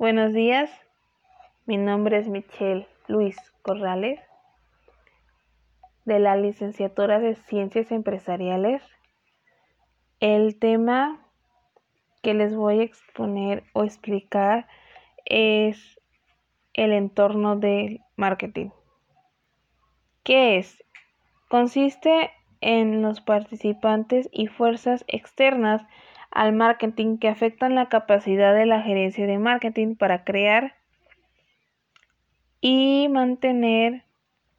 Buenos días, mi nombre es Michelle Luis Corrales de la licenciatura de Ciencias Empresariales. El tema que les voy a exponer o explicar es el entorno del marketing. ¿Qué es? Consiste en los participantes y fuerzas externas al marketing que afectan la capacidad de la gerencia de marketing para crear y mantener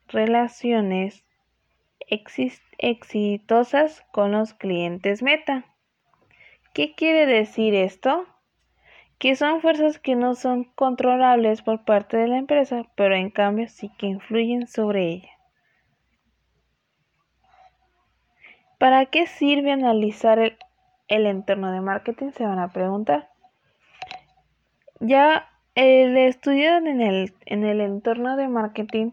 relaciones exitosas con los clientes meta. ¿Qué quiere decir esto? Que son fuerzas que no son controlables por parte de la empresa, pero en cambio sí que influyen sobre ella. ¿Para qué sirve analizar el, entorno de marketing? Se van a preguntar. Ya el estudio en el, en el entorno de marketing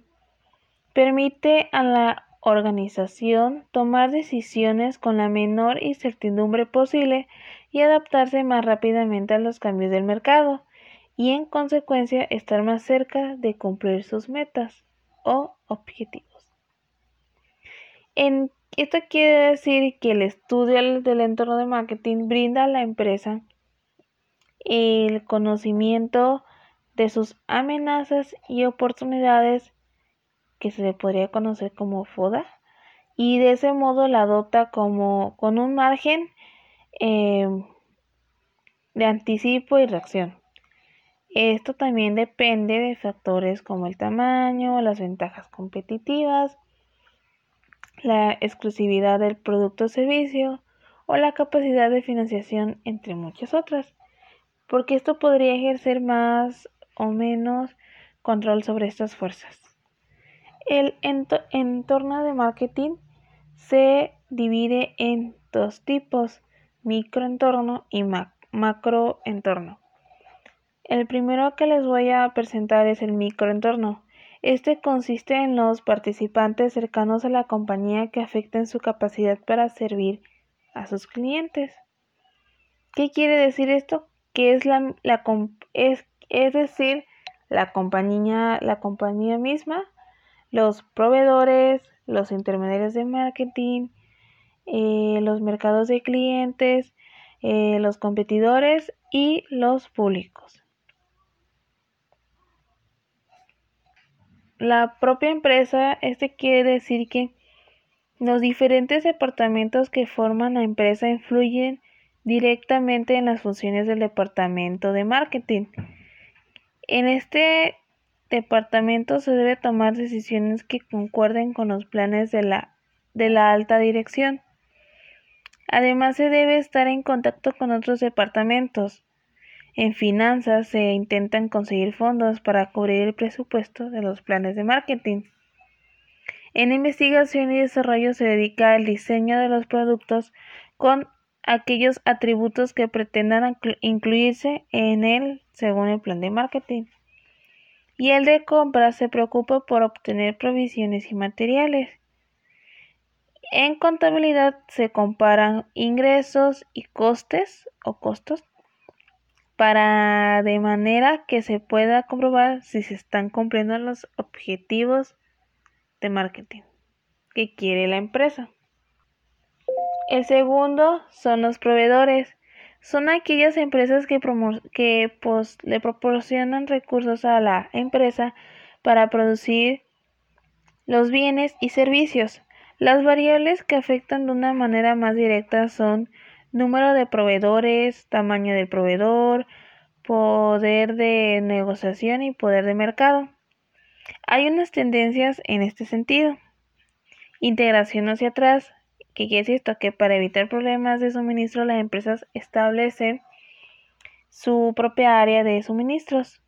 permite a la organización tomar decisiones con la menor incertidumbre posible y adaptarse más rápidamente a los cambios del mercado y en consecuencia estar más cerca de cumplir sus metas o objetivos. En esto quiere decir que el estudio del entorno de marketing brinda a la empresa el conocimiento de sus amenazas y oportunidades que se le podría conocer como FODA y de ese modo la adopta como con un margen em, de anticipo y reacción. Esto también depende de factores como el tamaño, las ventajas competitivas, la exclusividad del producto o servicio o la capacidad de financiación, entre muchas otras, porque esto podría ejercer más o menos control sobre estas fuerzas. El entorno de marketing se divide en dos tipos, microentorno y macroentorno. El primero que les voy a presentar es el microentorno. Este consiste en los participantes cercanos a la compañía que afecten su capacidad para servir a sus clientes. ¿Qué quiere decir esto? Que es la, es, es decir, la compañía, la compañía misma, los proveedores, los intermediarios de marketing, eh, los mercados de clientes, eh, los competidores y los públicos. La propia empresa, este quiere decir que los diferentes departamentos que forman la empresa influyen directamente en las funciones del departamento de marketing. En este departamento se debe tomar decisiones que concuerden con los planes de la, de la alta dirección. Además se debe estar en contacto con otros departamentos, en finanzas se intentan conseguir fondos para cubrir el presupuesto de los planes de marketing. En investigación y desarrollo se dedica al diseño de los productos con aquellos atributos que pretendan incluirse en él según el plan de marketing. Y el de compra se preocupa por obtener provisiones y materiales. En contabilidad se comparan ingresos y costes o costos para de manera que se pueda comprobar si se están cumpliendo los objetivos de marketing que quiere la empresa. El segundo son los proveedores. Son aquellas empresas que, le proporcionan recursos a la empresa para producir los bienes y servicios. Las variables que afectan de una manera más directa son número de proveedores, tamaño del proveedor, poder de negociación y poder de mercado. Hay unas tendencias en este sentido. Integración hacia atrás, que quiere decir esto que para evitar problemas de suministro las empresas establecen su propia área de suministros.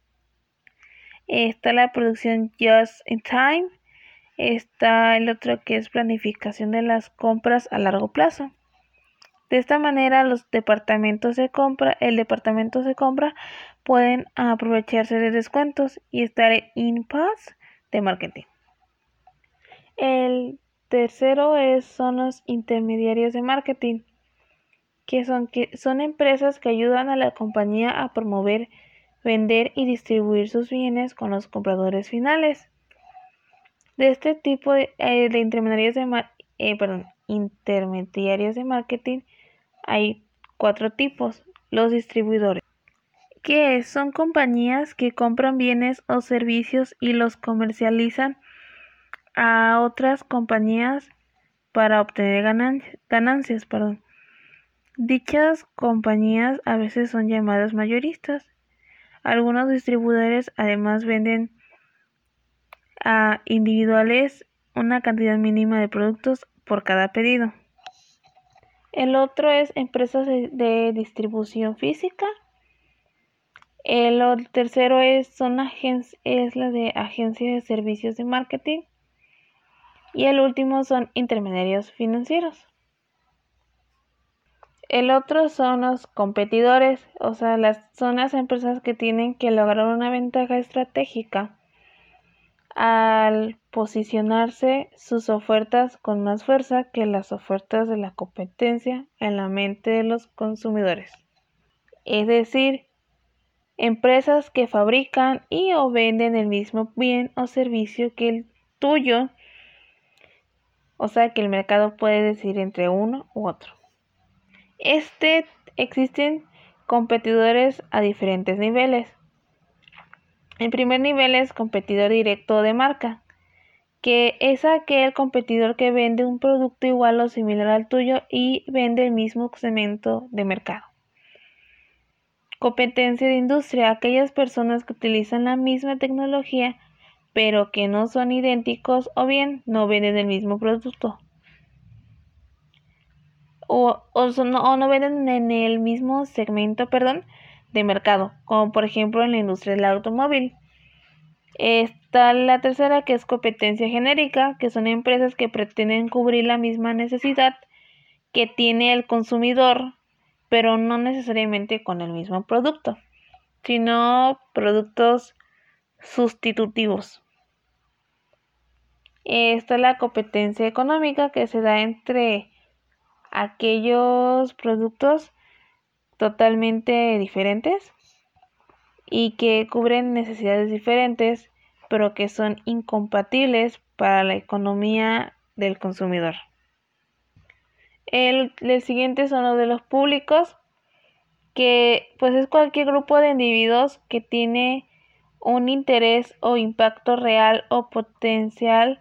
Está la producción just in time. Está el otro que es planificación de las compras a largo plazo. De esta manera, los departamentos de compra, el departamento de compra pueden aprovecharse de descuentos y estar en paz de marketing. El tercero es, son los intermediarios de marketing, que son, que son empresas que ayudan a la compañía a promover vender y distribuir sus bienes con los compradores finales. De este tipo de, eh, intermediarios, de eh, intermediarios de marketing hay cuatro tipos. Los distribuidores, que son compañías que compran bienes o servicios y los comercializan a otras compañías para obtener ganancias. Dichas compañías a veces son llamadas mayoristas. Algunos distribuidores además venden a individuales una cantidad mínima de productos por cada pedido. El otro es empresas de, distribución física. El tercero es, son es la de agencias de servicios de marketing. Y el último son intermediarios financieros. El otro son los competidores, o sea, las, son las empresas que tienen que lograr una ventaja estratégica al posicionarse sus ofertas con más fuerza que las ofertas de la competencia en la mente de los consumidores. Es decir, empresas que fabrican y o venden el mismo bien o servicio que el tuyo, o sea que el mercado puede decir entre uno u otro. Este existen competidores a diferentes niveles. El primer nivel es competidor directo de marca, que es aquel competidor que vende un producto igual o similar al tuyo y vende el mismo segmento de mercado. Competencia de industria, aquellas personas que utilizan la misma tecnología pero que no son idénticos o bien no venden el mismo producto. O, no, no venden en el mismo segmento, perdón, de mercado, como por ejemplo en la industria del automóvil. Está la tercera que es competencia genérica, que son empresas que pretenden cubrir la misma necesidad que tiene el consumidor, pero no necesariamente con el mismo producto, sino productos sustitutivos. Esta es la competencia económica que se da entre aquellos productos totalmente diferentes y que cubren necesidades diferentes, pero que son incompatibles para la economía del consumidor. El, siguiente son los de los públicos, que pues es cualquier grupo de individuos que tiene un interés o impacto real o potencial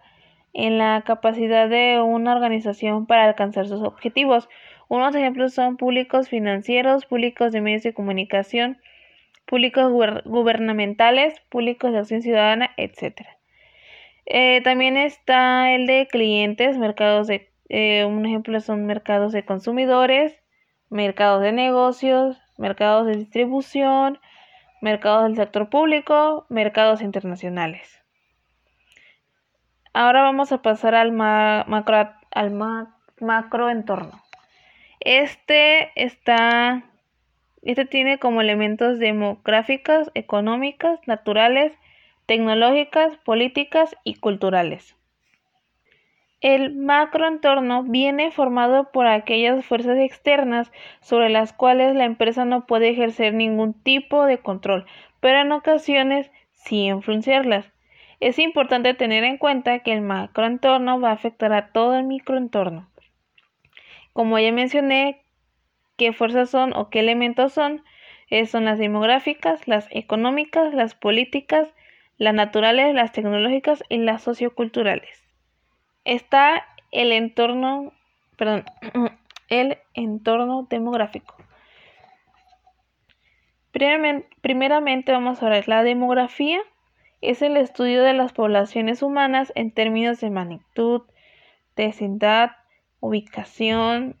en la capacidad de una organización para alcanzar sus objetivos. Unos ejemplos son públicos financieros, públicos de medios de comunicación, públicos gubernamentales, públicos de acción ciudadana, etc. Eh, también está el de clientes, mercados de, eh, un ejemplo son mercados de consumidores, mercados de negocios, mercados de distribución, mercados del sector público, mercados internacionales. Ahora vamos a pasar al, macro, al macro entorno. Este está este tiene como elementos demográficas, económicas, naturales, tecnológicas, políticas y culturales. El macroentorno viene formado por aquellas fuerzas externas sobre las cuales la empresa no puede ejercer ningún tipo de control, pero en ocasiones sí influenciarlas. Es importante tener en cuenta que el macroentorno va a afectar a todo el microentorno. Como ya mencioné, qué fuerzas son o qué elementos son. Eh, son las demográficas, las económicas, las políticas, las naturales, las tecnológicas y las socioculturales. Está el entorno, perdón, el entorno demográfico. Primeramente vamos a ver la demografía. Es el estudio de las poblaciones humanas en términos de magnitud, densidad, ubicación,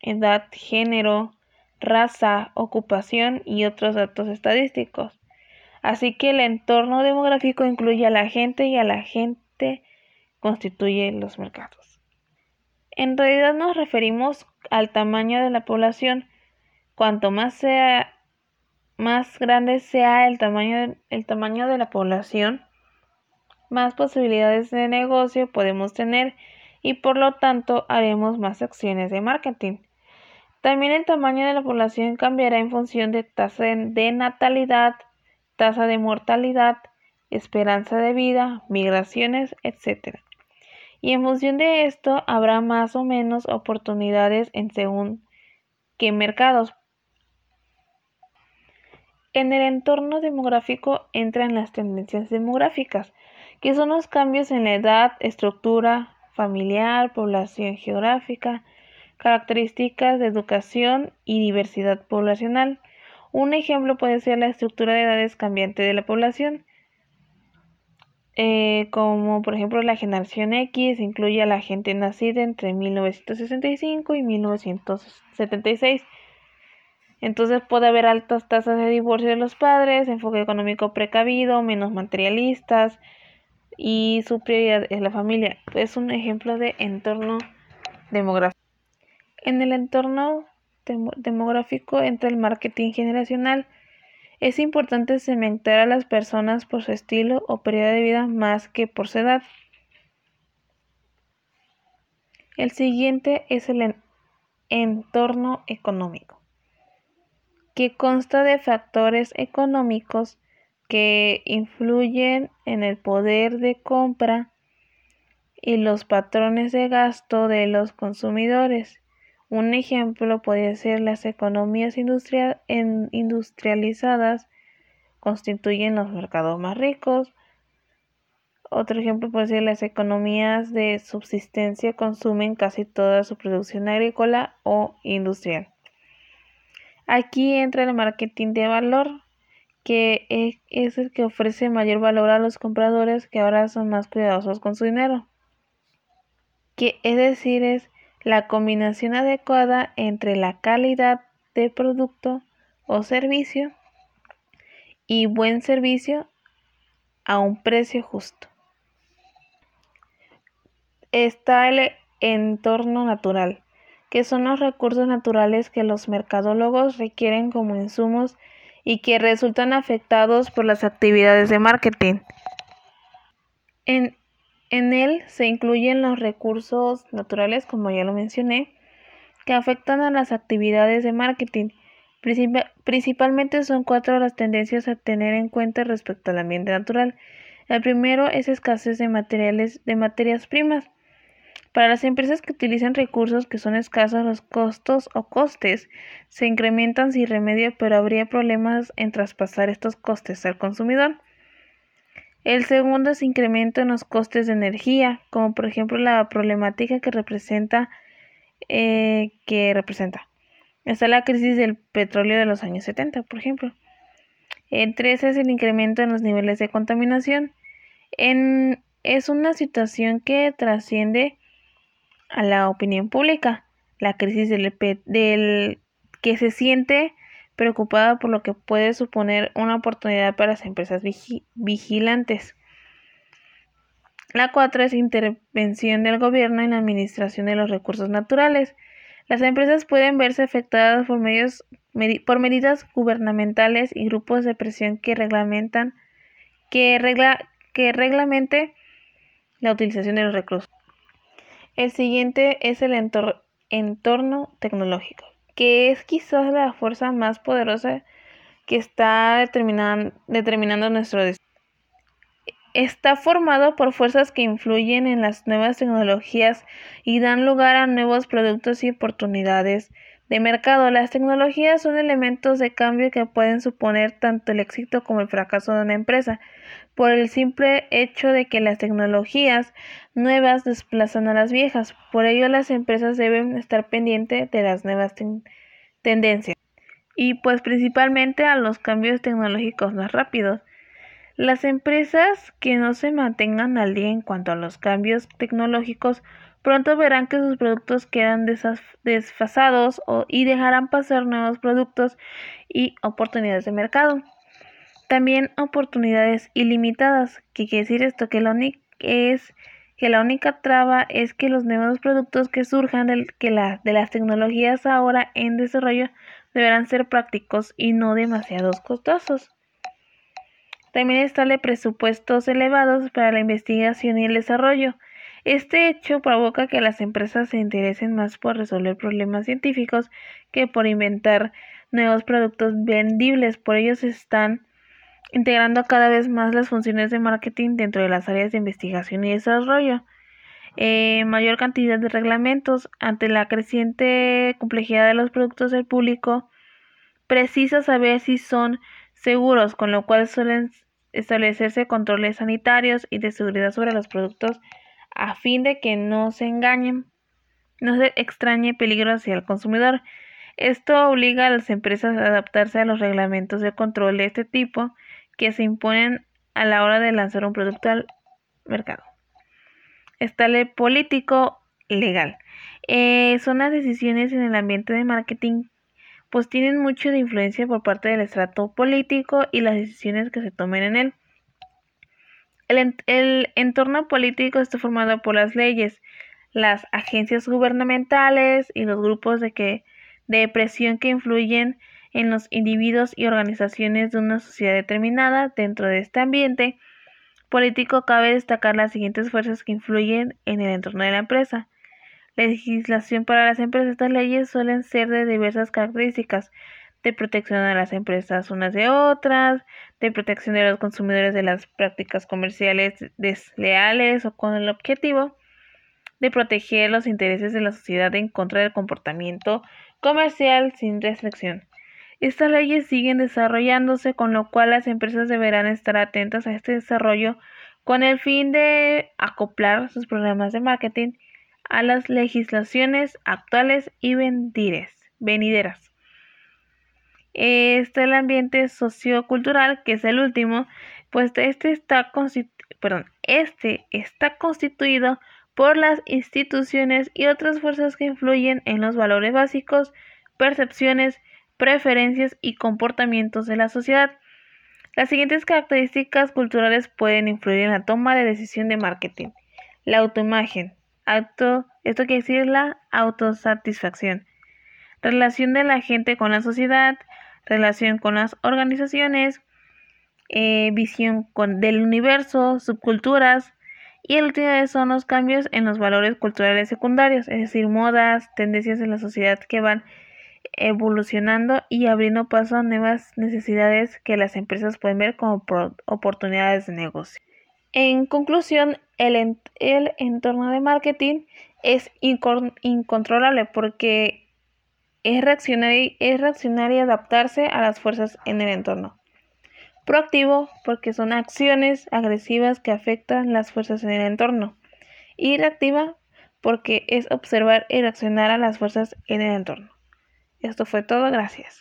edad, género, raza, ocupación y otros datos estadísticos. Así que el entorno demográfico incluye a la gente y a la gente constituye los mercados. En realidad nos referimos al tamaño de la población. Cuanto más sea más grande sea el tamaño, el tamaño de la población, más posibilidades de negocio podemos tener y por lo tanto haremos más acciones de marketing. También el tamaño de la población cambiará en función de tasa de natalidad, tasa de mortalidad, esperanza de vida, migraciones, etc. Y en función de esto habrá más o menos oportunidades en según qué mercados. En el entorno demográfico entran las tendencias demográficas, que son los cambios en la edad, estructura familiar, población geográfica, características de educación y diversidad poblacional. Un ejemplo puede ser la estructura de edades cambiante de la población, eh, como por ejemplo la generación X incluye a la gente nacida entre 1965 y 1976. Entonces puede haber altas tasas de divorcio de los padres, enfoque económico precavido, menos materialistas y su prioridad es la familia. Es un ejemplo de entorno demográfico. En el entorno demográfico entra el marketing generacional. Es importante segmentar a las personas por su estilo o periodo de vida más que por su edad. El siguiente es el entorno económico, que consta de factores económicos que influyen en el poder de compra y los patrones de gasto de los consumidores. Un ejemplo puede ser las economías industrializadas constituyen los mercados más ricos. Otro ejemplo puede ser las economías de subsistencia consumen casi toda su producción agrícola o industrial. Aquí entra el marketing de valor, que es el que ofrece mayor valor a los compradores que ahora son más cuidadosos con su dinero. Que es decir, es la combinación adecuada entre la calidad de producto o servicio y buen servicio a un precio justo. Está el entorno natural, que son los recursos naturales que los mercadólogos requieren como insumos y que resultan afectados por las actividades de marketing. En en él se incluyen los recursos naturales, como ya lo mencioné, que afectan a las actividades de marketing. Principalmente son cuatro las tendencias a tener en cuenta respecto al ambiente natural. El primero es escasez de materiales de materias primas. Para las empresas que utilizan recursos que son escasos, los costos o costes se incrementan sin remedio, pero habría problemas en traspasar estos costes al consumidor. El segundo es incremento en los costes de energía, como por ejemplo la problemática que representa eh, que representa. Está la crisis del petróleo de los años 70, por ejemplo. El tres es el incremento en los niveles de contaminación. Es una situación que trasciende a la opinión pública. La crisis del, del que se siente preocupada por lo que puede suponer una oportunidad para las empresas vigilantes. La cuatro es intervención del gobierno en la administración de los recursos naturales. Las empresas pueden verse afectadas por, medios, por medidas gubernamentales y grupos de presión que reglamentan que, regla, que reglamente la utilización de los recursos. El siguiente es el entorno tecnológico que es quizás la fuerza más poderosa que está determinando nuestro destino. Está formado por fuerzas que influyen en las nuevas tecnologías y dan lugar a nuevos productos y oportunidades de mercado. Las tecnologías son elementos de cambio que pueden suponer tanto el éxito como el fracaso de una empresa, por el simple hecho de que las tecnologías nuevas desplazan a las viejas. Por ello las empresas deben estar pendientes de las nuevas tendencias y pues principalmente a los cambios tecnológicos más rápidos. Las empresas que no se mantengan al día en cuanto a los cambios tecnológicos pronto verán que sus productos quedan desfasados y dejarán pasar nuevos productos y oportunidades de mercado. También oportunidades ilimitadas, que quiere decir esto que la es que la única traba es que los nuevos productos que surjan de, de las tecnologías ahora en desarrollo deberán ser prácticos y no demasiados costosos. También están presupuestos elevados para la investigación y el desarrollo. Este hecho provoca que las empresas se interesen más por resolver problemas científicos que por inventar nuevos productos vendibles. Por ello se están integrando cada vez más las funciones de marketing dentro de las áreas de investigación y desarrollo. Eh, mayor cantidad de reglamentos ante la creciente complejidad de los productos del público precisa saber si son seguros, con lo cual suelen establecerse controles sanitarios y de seguridad sobre los productos a fin de que no se engañen, no se extrañe peligro hacia el consumidor. Esto obliga a las empresas a adaptarse a los reglamentos de control de este tipo que se imponen a la hora de lanzar un producto al mercado. Estale político legal. Eh, son las decisiones en el ambiente de marketing pues tienen mucho de influencia por parte del estrato político y las decisiones que se tomen en él. El, entorno político está formado por las leyes, las agencias gubernamentales y los grupos de, de presión que influyen en los individuos y organizaciones de una sociedad determinada. Dentro de este ambiente político cabe destacar las siguientes fuerzas que influyen en el entorno de la empresa. La legislación para las empresas. Estas leyes suelen ser de diversas características de protección a las empresas unas de otras, de protección de los consumidores de las prácticas comerciales desleales o con el objetivo de proteger los intereses de la sociedad en contra del comportamiento comercial sin restricción. Estas leyes siguen desarrollándose, con lo cual las empresas deberán estar atentas a este desarrollo con el fin de acoplar sus programas de marketing a las legislaciones actuales y venideras. Está el ambiente sociocultural, que es el último, pues este está, este está constituido por las instituciones y otras fuerzas que influyen en los valores básicos, percepciones, preferencias y comportamientos de la sociedad. Las siguientes características culturales pueden influir en la toma de decisión de marketing. La autoimagen, esto quiere decir la autosatisfacción. Relación de la gente con la sociedad, relación con las organizaciones, eh, visión del universo, subculturas, y el último son los cambios en los valores culturales secundarios, es decir, modas, tendencias en la sociedad que van evolucionando y abriendo paso a nuevas necesidades que las empresas pueden ver como oportunidades de negocio. En conclusión, el, el entorno de marketing es incontrolable porque es reaccionar, y adaptarse a las fuerzas en el entorno. Proactivo porque son acciones agresivas que afectan las fuerzas en el entorno. Y reactiva porque es observar y reaccionar a las fuerzas en el entorno. Esto fue todo, gracias.